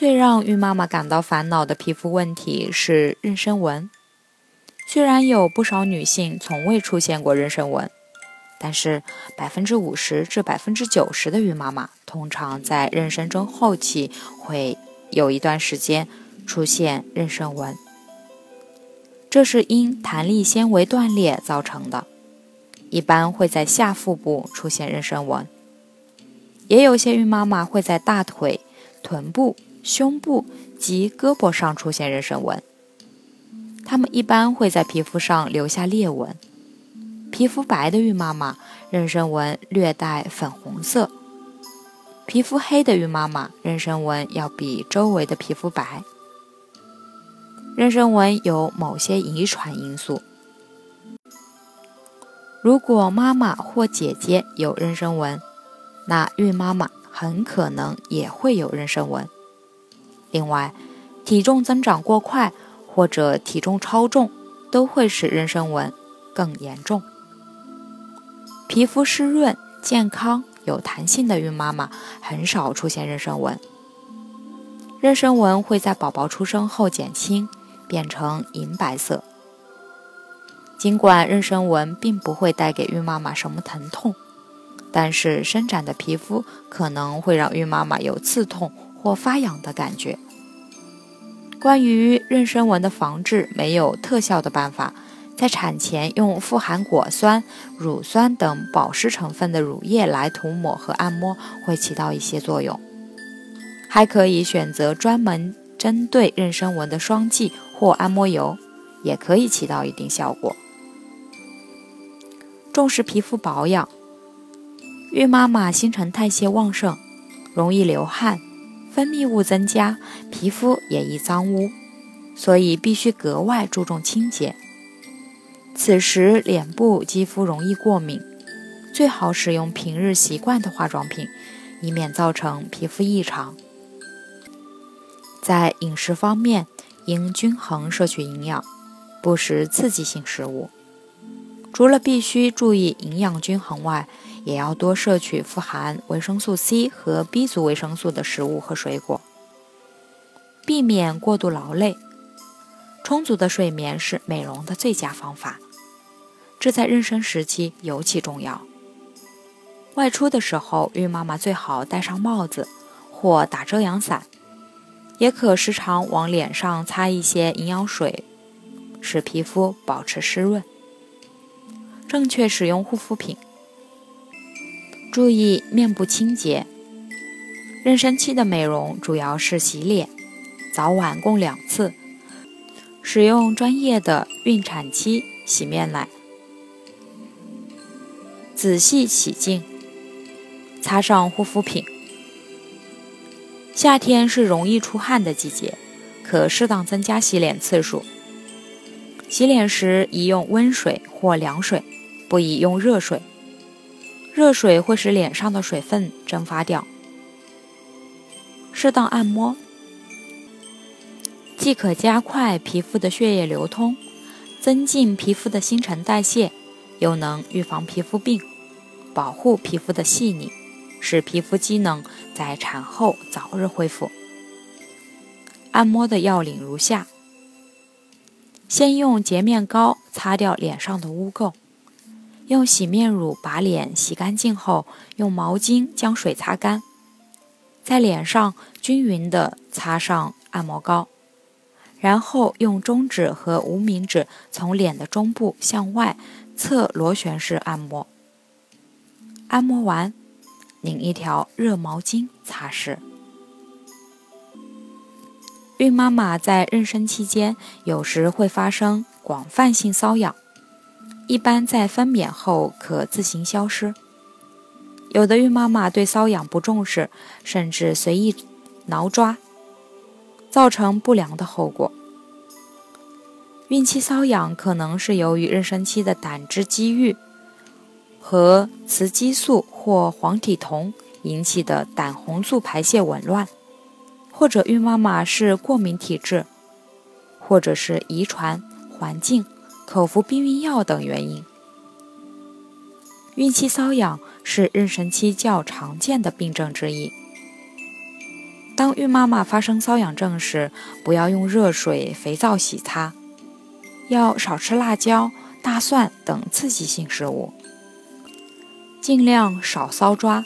最让孕妈妈感到烦恼的皮肤问题是妊娠纹。虽然有不少女性从未出现过妊娠纹，但是百分之五十至百分之九十的孕妈妈通常在妊娠中后期会有一段时间出现妊娠纹，这是因弹力纤维断裂造成的，一般会在下腹部出现妊娠纹。也有些孕妈妈会在大腿、臀部。胸部及胳膊上出现妊娠纹，它们一般会在皮肤上留下裂纹。皮肤白的孕妈妈，妊娠纹略带粉红色；皮肤黑的孕妈妈，妊娠纹要比周围的皮肤白。妊娠纹有某些遗传因素，如果妈妈或姐姐有妊娠纹，那孕妈妈很可能也会有妊娠纹。另外，体重增长过快或者体重超重都会使妊娠纹更严重。皮肤湿润、健康、有弹性的孕妈妈很少出现妊娠纹。妊娠纹会在宝宝出生后减轻，变成银白色。尽管妊娠纹并不会带给孕妈妈什么疼痛，但是伸展的皮肤可能会让孕妈妈有刺痛。或发痒的感觉。关于妊娠纹的防治，没有特效的办法。在产前用富含果酸、乳酸等保湿成分的乳液来涂抹和按摩，会起到一些作用。还可以选择专门针对妊娠纹的霜剂或按摩油，也可以起到一定效果。重视皮肤保养。孕妈妈新陈代谢旺盛，容易流汗。分泌物增加，皮肤也易脏污，所以必须格外注重清洁。此时脸部肌肤容易过敏，最好使用平日习惯的化妆品，以免造成皮肤异常。在饮食方面，应均衡摄取营养，不食刺激性食物。除了必须注意营养均衡外，也要多摄取富含维生素 C 和 B 族维生素的食物和水果，避免过度劳累。充足的睡眠是美容的最佳方法，这在妊娠时期尤其重要。外出的时候，孕妈妈最好戴上帽子或打遮阳伞，也可时常往脸上擦一些营养水，使皮肤保持湿润。正确使用护肤品。注意面部清洁。妊娠期的美容主要是洗脸，早晚共两次。使用专业的孕产期洗面奶，仔细洗净，擦上护肤品。夏天是容易出汗的季节，可适当增加洗脸次数。洗脸时宜用温水或凉水，不宜用热水。热水会使脸上的水分蒸发掉。适当按摩，既可加快皮肤的血液流通，增进皮肤的新陈代谢，又能预防皮肤病，保护皮肤的细腻，使皮肤机能在产后早日恢复。按摩的要领如下：先用洁面膏擦掉脸上的污垢。用洗面乳把脸洗干净后，用毛巾将水擦干，在脸上均匀的擦上按摩膏，然后用中指和无名指从脸的中部向外侧螺旋式按摩。按摩完，拧一条热毛巾擦拭。孕妈妈在妊娠期间，有时会发生广泛性瘙痒。一般在分娩后可自行消失。有的孕妈妈对瘙痒不重视，甚至随意挠抓，造成不良的后果。孕期瘙痒可能是由于妊娠期的胆汁积郁和雌激素或黄体酮引起的胆红素排泄紊乱，或者孕妈妈是过敏体质，或者是遗传、环境、口服避孕药等原因。孕期瘙痒是妊娠期较常见的病症之一。当孕妈妈发生瘙痒症时，不要用热水、肥皂洗擦。要少吃辣椒、大蒜等刺激性食物，尽量少搔抓，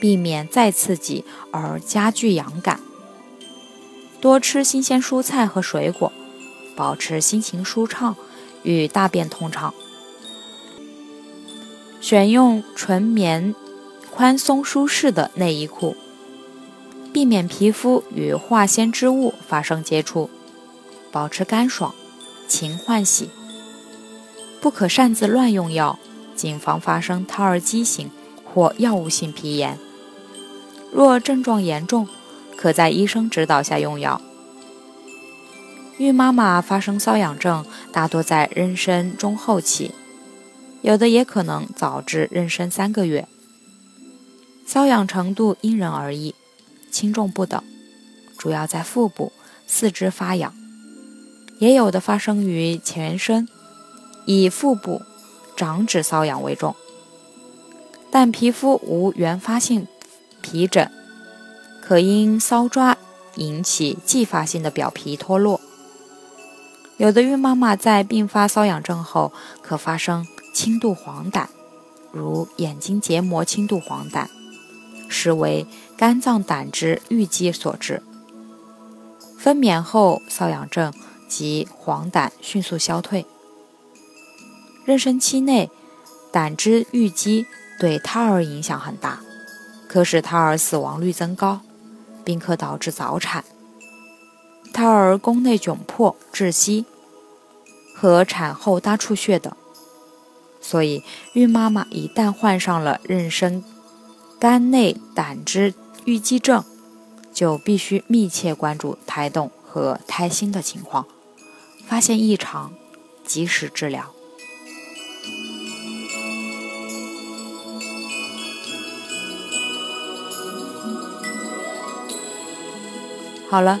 避免再刺激而加剧痒感。多吃新鲜蔬菜和水果，保持心情舒畅与大便通畅。选用纯棉、宽松舒适的内衣裤，避免皮肤与化纤织物发生接触，保持干爽。勤换洗，不可擅自乱用药，谨防发生胎儿畸形或药物性皮炎。若症状严重，可在医生指导下用药。孕妈妈发生瘙痒症，大多在妊娠中后期，有的也可能早至妊娠三个月。瘙痒程度因人而异，轻重不等，主要在腹部、四肢发痒。也有的发生于全身，以腹部、掌指瘙痒为重，但皮肤无原发性皮疹，可因搔抓引起继发性的表皮脱落。有的孕妈妈在并发瘙痒症后，可发生轻度黄疸，如眼睛结膜轻度黄疸，实为肝脏胆汁淤积所致。分娩后瘙痒症。及黄疸迅速消退。妊娠期内，胆汁淤积对胎儿影响很大，可使胎儿死亡率增高，并可导致早产、胎儿宫内窘迫窒息和产后大出血等。所以，孕妈妈一旦患上了妊娠肝内胆汁淤积症，就必须密切关注胎动和胎心的情况。发现异常，及时治疗。好了，